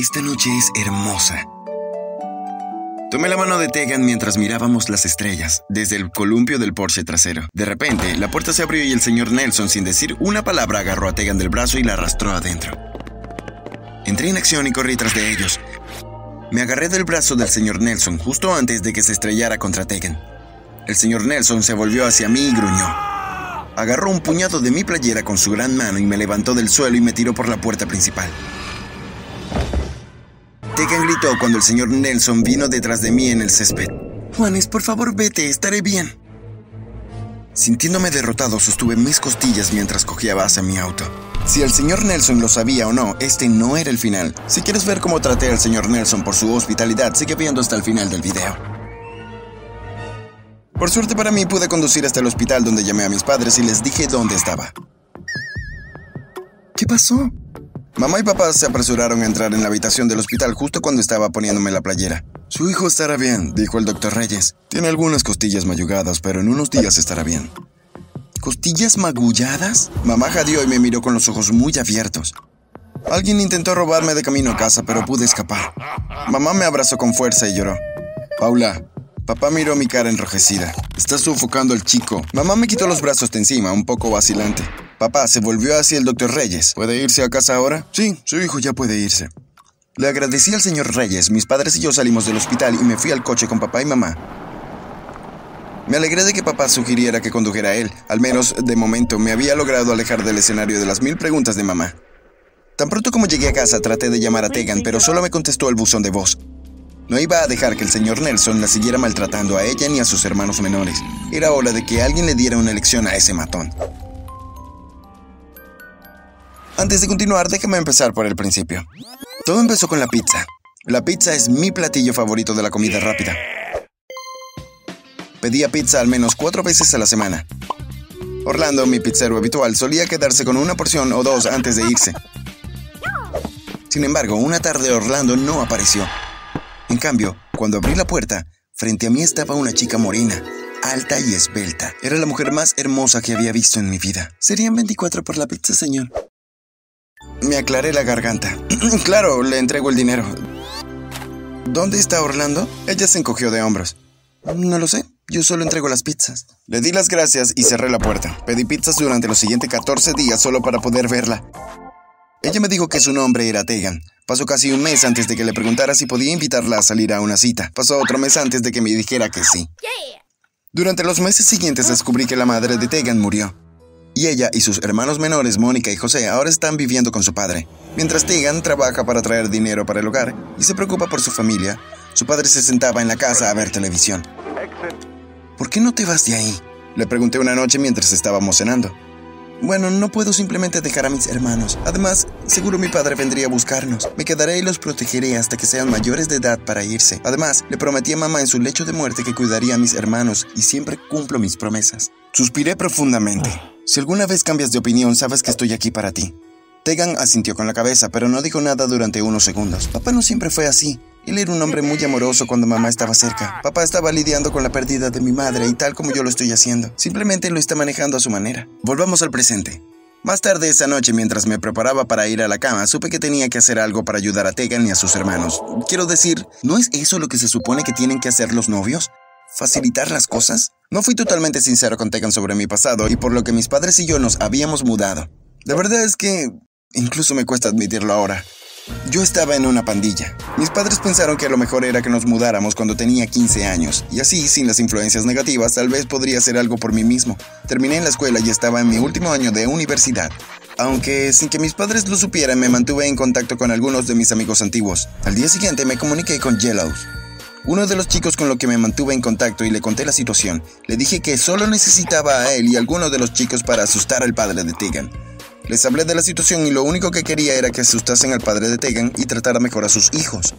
esta noche es hermosa. Tomé la mano de Tegan mientras mirábamos las estrellas desde el columpio del Porsche trasero. De repente, la puerta se abrió y el señor Nelson, sin decir una palabra, agarró a Tegan del brazo y la arrastró adentro. Entré en acción y corrí tras de ellos. Me agarré del brazo del señor Nelson justo antes de que se estrellara contra Tegan. El señor Nelson se volvió hacia mí y gruñó. Agarró un puñado de mi playera con su gran mano y me levantó del suelo y me tiró por la puerta principal. Tegan gritó cuando el señor Nelson vino detrás de mí en el césped. Juanes, por favor vete, estaré bien. Sintiéndome derrotado, sostuve mis costillas mientras cogía base a mi auto. Si el señor Nelson lo sabía o no, este no era el final. Si quieres ver cómo traté al señor Nelson por su hospitalidad, sigue viendo hasta el final del video. Por suerte para mí pude conducir hasta el hospital donde llamé a mis padres y les dije dónde estaba. ¿Qué pasó? Mamá y papá se apresuraron a entrar en la habitación del hospital justo cuando estaba poniéndome la playera. Su hijo estará bien, dijo el doctor Reyes. Tiene algunas costillas mayugadas, pero en unos días estará bien. ¿Costillas magulladas? Mamá jadeó y me miró con los ojos muy abiertos. Alguien intentó robarme de camino a casa, pero pude escapar. Mamá me abrazó con fuerza y lloró. Paula, papá miró mi cara enrojecida. Está sofocando al chico. Mamá me quitó los brazos de encima, un poco vacilante. Papá se volvió hacia el doctor Reyes. ¿Puede irse a casa ahora? Sí, su hijo ya puede irse. Le agradecí al señor Reyes. Mis padres y yo salimos del hospital y me fui al coche con papá y mamá. Me alegré de que papá sugiriera que condujera a él. Al menos, de momento, me había logrado alejar del escenario de las mil preguntas de mamá. Tan pronto como llegué a casa, traté de llamar a Tegan, pero solo me contestó el buzón de voz. No iba a dejar que el señor Nelson la siguiera maltratando a ella ni a sus hermanos menores. Era hora de que alguien le diera una lección a ese matón. Antes de continuar, déjame empezar por el principio. Todo empezó con la pizza. La pizza es mi platillo favorito de la comida rápida. Pedía pizza al menos cuatro veces a la semana. Orlando, mi pizzero habitual, solía quedarse con una porción o dos antes de irse. Sin embargo, una tarde Orlando no apareció. En cambio, cuando abrí la puerta, frente a mí estaba una chica morena, alta y esbelta. Era la mujer más hermosa que había visto en mi vida. Serían 24 por la pizza, señor. Me aclaré la garganta. claro, le entrego el dinero. ¿Dónde está Orlando? Ella se encogió de hombros. No lo sé, yo solo entrego las pizzas. Le di las gracias y cerré la puerta. Pedí pizzas durante los siguientes 14 días solo para poder verla. Ella me dijo que su nombre era Tegan. Pasó casi un mes antes de que le preguntara si podía invitarla a salir a una cita. Pasó otro mes antes de que me dijera que sí. Durante los meses siguientes descubrí que la madre de Tegan murió y ella y sus hermanos menores, Mónica y José, ahora están viviendo con su padre. Mientras Tegan trabaja para traer dinero para el hogar y se preocupa por su familia, su padre se sentaba en la casa a ver televisión. ¿Por qué no te vas de ahí? Le pregunté una noche mientras estábamos cenando. Bueno, no puedo simplemente dejar a mis hermanos. Además, seguro mi padre vendría a buscarnos. Me quedaré y los protegeré hasta que sean mayores de edad para irse. Además, le prometí a mamá en su lecho de muerte que cuidaría a mis hermanos y siempre cumplo mis promesas. Suspiré profundamente. Si alguna vez cambias de opinión, sabes que estoy aquí para ti. Tegan asintió con la cabeza, pero no dijo nada durante unos segundos. Papá no siempre fue así. Él era un hombre muy amoroso cuando mamá estaba cerca. Papá estaba lidiando con la pérdida de mi madre y tal como yo lo estoy haciendo. Simplemente lo está manejando a su manera. Volvamos al presente. Más tarde esa noche, mientras me preparaba para ir a la cama, supe que tenía que hacer algo para ayudar a Tegan y a sus hermanos. Quiero decir, ¿no es eso lo que se supone que tienen que hacer los novios? ¿Facilitar las cosas? No fui totalmente sincero con Tegan sobre mi pasado y por lo que mis padres y yo nos habíamos mudado. La verdad es que incluso me cuesta admitirlo ahora. Yo estaba en una pandilla. Mis padres pensaron que lo mejor era que nos mudáramos cuando tenía 15 años, y así, sin las influencias negativas, tal vez podría hacer algo por mí mismo. Terminé en la escuela y estaba en mi último año de universidad. Aunque sin que mis padres lo supieran, me mantuve en contacto con algunos de mis amigos antiguos. Al día siguiente me comuniqué con Yellow, uno de los chicos con los que me mantuve en contacto y le conté la situación. Le dije que solo necesitaba a él y algunos de los chicos para asustar al padre de Tegan. Les hablé de la situación y lo único que quería era que asustasen al padre de Tegan y tratara mejor a sus hijos.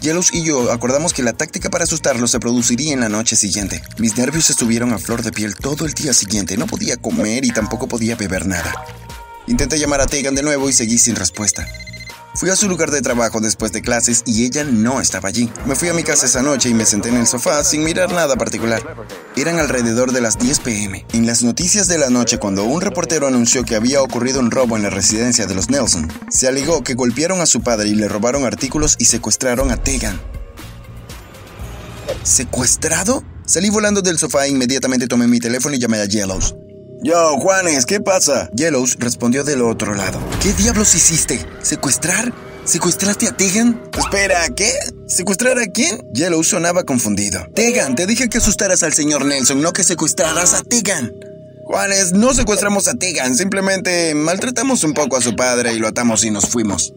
Yellows y yo acordamos que la táctica para asustarlos se produciría en la noche siguiente. Mis nervios estuvieron a flor de piel todo el día siguiente. No podía comer y tampoco podía beber nada. Intenté llamar a Tegan de nuevo y seguí sin respuesta. Fui a su lugar de trabajo después de clases y ella no estaba allí. Me fui a mi casa esa noche y me senté en el sofá sin mirar nada particular. Eran alrededor de las 10 pm. En las noticias de la noche, cuando un reportero anunció que había ocurrido un robo en la residencia de los Nelson, se alegó que golpearon a su padre y le robaron artículos y secuestraron a Tegan. ¿Secuestrado? Salí volando del sofá e inmediatamente tomé mi teléfono y llamé a Yellows. Yo, Juanes, ¿qué pasa? Yellows respondió del otro lado. ¿Qué diablos hiciste? ¿Secuestrar? ¿Secuestraste a Tegan? Espera, ¿qué? ¿Secuestrar a quién? Yellows sonaba confundido. Tegan, te dije que asustaras al señor Nelson, no que secuestraras a Tegan. Juanes, no secuestramos a Tegan, simplemente maltratamos un poco a su padre y lo atamos y nos fuimos.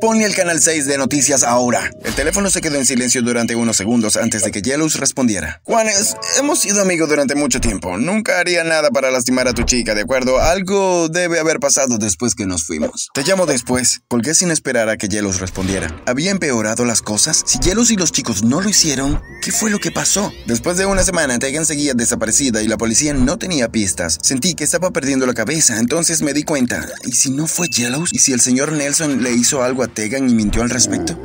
Ponle el canal 6 de noticias ahora. El teléfono se quedó en silencio durante unos segundos antes de que Yellows respondiera. Juanes, hemos sido amigos durante mucho tiempo. Nunca haría nada para lastimar a tu chica, ¿de acuerdo? Algo debe haber pasado después que nos fuimos. Te llamo después. Colgué sin esperar a que Yellows respondiera. ¿Había empeorado las cosas? Si Yellows y los chicos no lo hicieron, ¿qué fue lo que pasó? Después de una semana, Tegan seguía desaparecida y la policía no tenía pistas. Sentí que estaba perdiendo la cabeza, entonces me di cuenta. ¿Y si no fue Yellows? ¿Y si el señor Nelson le hizo algo a Tegan y mintió al respecto?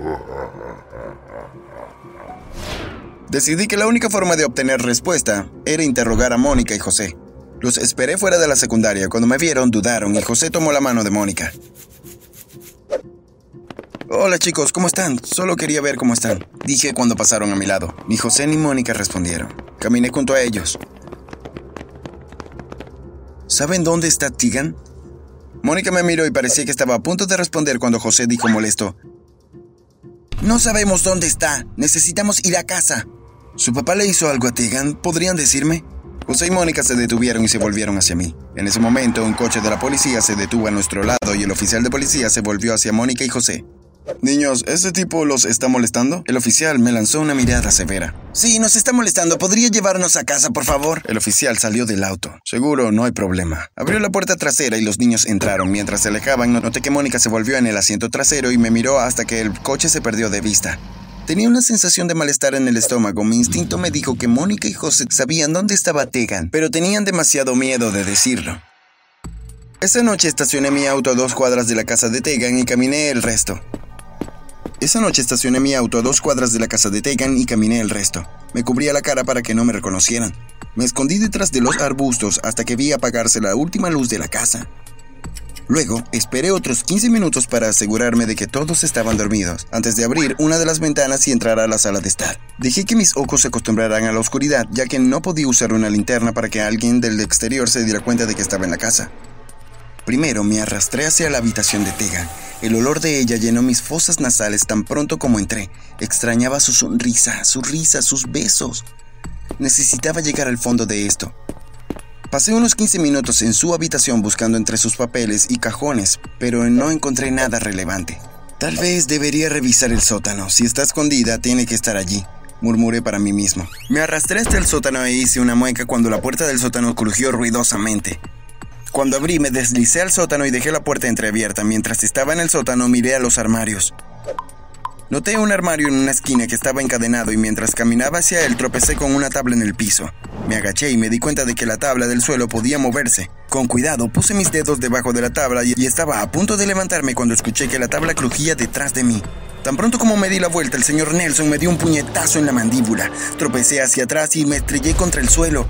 Decidí que la única forma de obtener respuesta era interrogar a Mónica y José. Los esperé fuera de la secundaria. Cuando me vieron, dudaron y José tomó la mano de Mónica. Hola chicos, ¿cómo están? Solo quería ver cómo están. Dije cuando pasaron a mi lado. Ni José ni Mónica respondieron. Caminé junto a ellos. ¿Saben dónde está Tegan? Mónica me miró y parecía que estaba a punto de responder cuando José dijo molesto. No sabemos dónde está. Necesitamos ir a casa. ¿Su papá le hizo algo a Tegan? ¿Podrían decirme? José y Mónica se detuvieron y se volvieron hacia mí. En ese momento, un coche de la policía se detuvo a nuestro lado y el oficial de policía se volvió hacia Mónica y José. Niños, ¿este tipo los está molestando? El oficial me lanzó una mirada severa. Sí, nos está molestando. ¿Podría llevarnos a casa, por favor? El oficial salió del auto. Seguro, no hay problema. Abrió la puerta trasera y los niños entraron. Mientras se alejaban, noté que Mónica se volvió en el asiento trasero y me miró hasta que el coche se perdió de vista. Tenía una sensación de malestar en el estómago. Mi instinto me dijo que Mónica y José sabían dónde estaba Tegan, pero tenían demasiado miedo de decirlo. Esa noche estacioné mi auto a dos cuadras de la casa de Tegan y caminé el resto. Esa noche estacioné mi auto a dos cuadras de la casa de Tegan y caminé el resto. Me cubría la cara para que no me reconocieran. Me escondí detrás de los arbustos hasta que vi apagarse la última luz de la casa. Luego, esperé otros 15 minutos para asegurarme de que todos estaban dormidos, antes de abrir una de las ventanas y entrar a la sala de estar. Dejé que mis ojos se acostumbraran a la oscuridad, ya que no podía usar una linterna para que alguien del exterior se diera cuenta de que estaba en la casa. Primero me arrastré hacia la habitación de Tegan. El olor de ella llenó mis fosas nasales tan pronto como entré. Extrañaba su sonrisa, su risa, sus besos. Necesitaba llegar al fondo de esto. Pasé unos 15 minutos en su habitación buscando entre sus papeles y cajones, pero no encontré nada relevante. Tal vez debería revisar el sótano. Si está escondida, tiene que estar allí, murmuré para mí mismo. Me arrastré hasta el sótano e hice una mueca cuando la puerta del sótano crujió ruidosamente. Cuando abrí, me deslicé al sótano y dejé la puerta entreabierta. Mientras estaba en el sótano, miré a los armarios. Noté un armario en una esquina que estaba encadenado y mientras caminaba hacia él tropecé con una tabla en el piso. Me agaché y me di cuenta de que la tabla del suelo podía moverse. Con cuidado puse mis dedos debajo de la tabla y estaba a punto de levantarme cuando escuché que la tabla crujía detrás de mí. Tan pronto como me di la vuelta, el señor Nelson me dio un puñetazo en la mandíbula. Tropecé hacia atrás y me estrellé contra el suelo.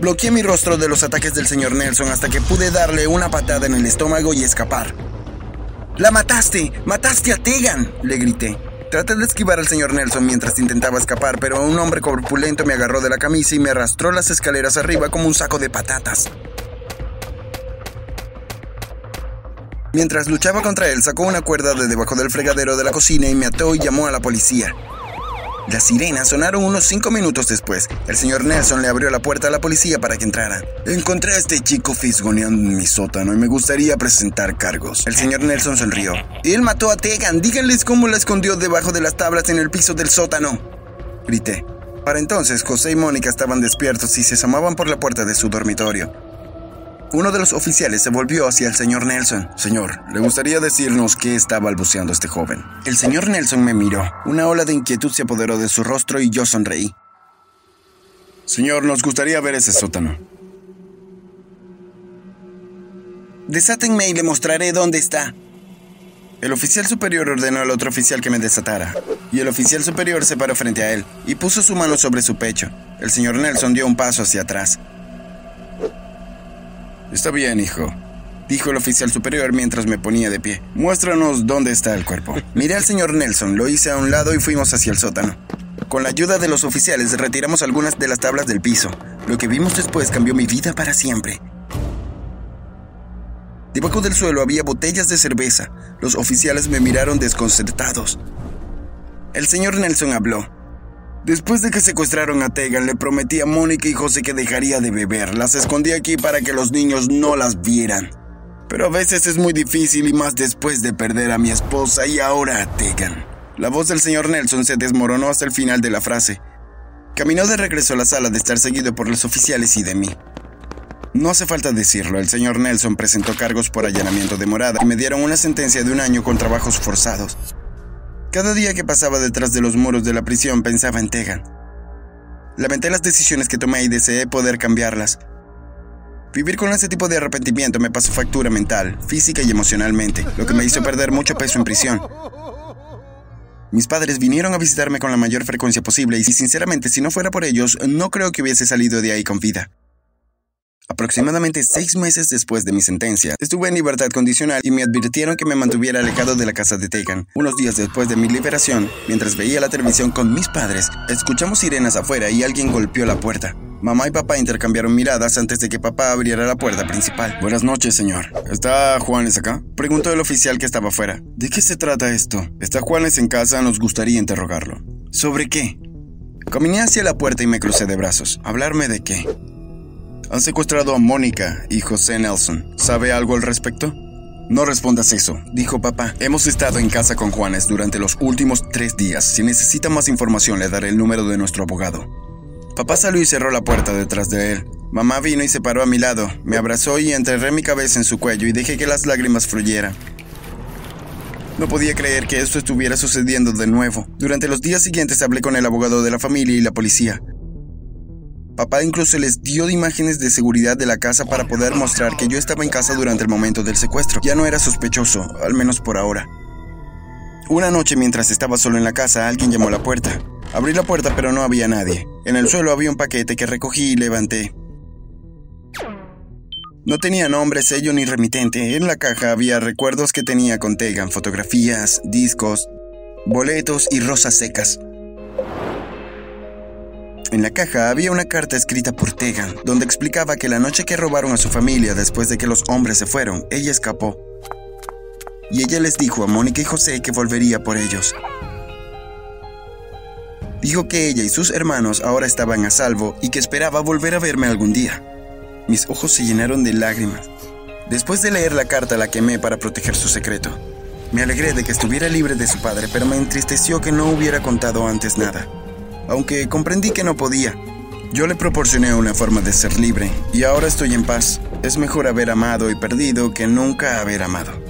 Bloqueé mi rostro de los ataques del señor Nelson hasta que pude darle una patada en el estómago y escapar. ¡La mataste! ¡Mataste a Tegan! le grité. Traté de esquivar al señor Nelson mientras intentaba escapar, pero un hombre corpulento me agarró de la camisa y me arrastró las escaleras arriba como un saco de patatas. Mientras luchaba contra él, sacó una cuerda de debajo del fregadero de la cocina y me ató y llamó a la policía. Las sirenas sonaron unos cinco minutos después. El señor Nelson le abrió la puerta a la policía para que entrara. Encontré a este chico fisgoneando en mi sótano y me gustaría presentar cargos. El señor Nelson sonrió. Él mató a Tegan. Díganles cómo la escondió debajo de las tablas en el piso del sótano. Grité. Para entonces, José y Mónica estaban despiertos y se asomaban por la puerta de su dormitorio. Uno de los oficiales se volvió hacia el señor Nelson. Señor, ¿le gustaría decirnos qué está balbuceando este joven? El señor Nelson me miró. Una ola de inquietud se apoderó de su rostro y yo sonreí. Señor, nos gustaría ver ese sótano. Desátenme y le mostraré dónde está. El oficial superior ordenó al otro oficial que me desatara, y el oficial superior se paró frente a él y puso su mano sobre su pecho. El señor Nelson dio un paso hacia atrás. Está bien, hijo, dijo el oficial superior mientras me ponía de pie. Muéstranos dónde está el cuerpo. Miré al señor Nelson, lo hice a un lado y fuimos hacia el sótano. Con la ayuda de los oficiales retiramos algunas de las tablas del piso. Lo que vimos después cambió mi vida para siempre. Debajo del suelo había botellas de cerveza. Los oficiales me miraron desconcertados. El señor Nelson habló. Después de que secuestraron a Tegan, le prometí a Mónica y José que dejaría de beber. Las escondí aquí para que los niños no las vieran. Pero a veces es muy difícil y más después de perder a mi esposa y ahora a Tegan. La voz del señor Nelson se desmoronó hasta el final de la frase. Caminó de regreso a la sala de estar seguido por los oficiales y de mí. No hace falta decirlo, el señor Nelson presentó cargos por allanamiento de morada y me dieron una sentencia de un año con trabajos forzados. Cada día que pasaba detrás de los muros de la prisión pensaba en Tegan. Lamenté las decisiones que tomé y deseé poder cambiarlas. Vivir con ese tipo de arrepentimiento me pasó factura mental, física y emocionalmente, lo que me hizo perder mucho peso en prisión. Mis padres vinieron a visitarme con la mayor frecuencia posible y sinceramente si no fuera por ellos no creo que hubiese salido de ahí con vida. Aproximadamente seis meses después de mi sentencia, estuve en libertad condicional y me advirtieron que me mantuviera alejado de la casa de Tegan. Unos días después de mi liberación, mientras veía la televisión con mis padres, escuchamos sirenas afuera y alguien golpeó la puerta. Mamá y papá intercambiaron miradas antes de que papá abriera la puerta principal. Buenas noches, señor. ¿Está Juanes acá? Preguntó el oficial que estaba afuera. ¿De qué se trata esto? ¿Está Juanes en casa? Nos gustaría interrogarlo. ¿Sobre qué? Caminé hacia la puerta y me crucé de brazos. ¿Hablarme de qué? Han secuestrado a Mónica y José Nelson. ¿Sabe algo al respecto? No respondas eso, dijo papá. Hemos estado en casa con Juanes durante los últimos tres días. Si necesita más información, le daré el número de nuestro abogado. Papá salió y cerró la puerta detrás de él. Mamá vino y se paró a mi lado, me abrazó y enterré mi cabeza en su cuello y dejé que las lágrimas fluyeran. No podía creer que esto estuviera sucediendo de nuevo. Durante los días siguientes hablé con el abogado de la familia y la policía. Papá incluso les dio imágenes de seguridad de la casa para poder mostrar que yo estaba en casa durante el momento del secuestro. Ya no era sospechoso, al menos por ahora. Una noche mientras estaba solo en la casa, alguien llamó a la puerta. Abrí la puerta pero no había nadie. En el suelo había un paquete que recogí y levanté. No tenía nombre, sello ni remitente. En la caja había recuerdos que tenía con Tegan, fotografías, discos, boletos y rosas secas. En la caja había una carta escrita por Tegan, donde explicaba que la noche que robaron a su familia después de que los hombres se fueron, ella escapó. Y ella les dijo a Mónica y José que volvería por ellos. Dijo que ella y sus hermanos ahora estaban a salvo y que esperaba volver a verme algún día. Mis ojos se llenaron de lágrimas. Después de leer la carta la quemé para proteger su secreto. Me alegré de que estuviera libre de su padre, pero me entristeció que no hubiera contado antes nada. Aunque comprendí que no podía. Yo le proporcioné una forma de ser libre y ahora estoy en paz. Es mejor haber amado y perdido que nunca haber amado.